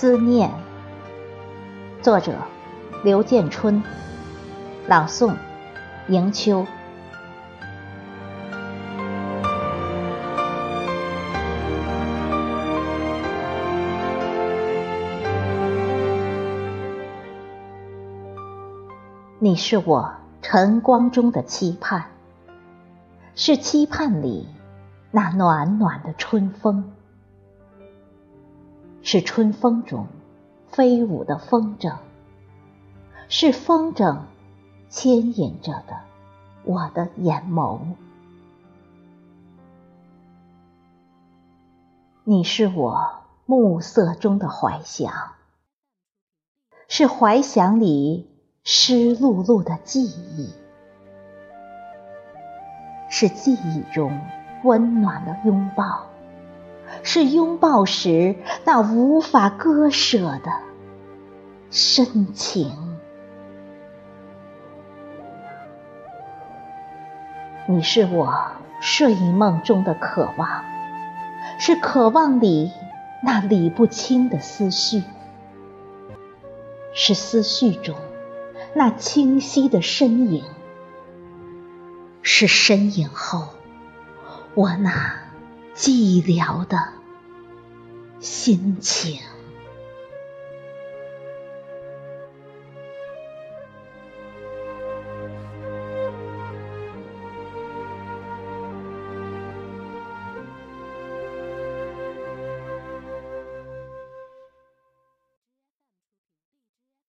思念，作者刘建春，朗诵迎秋。你是我晨光中的期盼，是期盼里那暖暖的春风。是春风中飞舞的风筝，是风筝牵引着的我的眼眸。你是我暮色中的怀想，是怀想里湿漉漉的记忆，是记忆中温暖的拥抱。是拥抱时那无法割舍的深情。你是我睡梦中的渴望，是渴望里那理不清的思绪，是思绪中那清晰的身影，是身影后我那。寂寥的心情。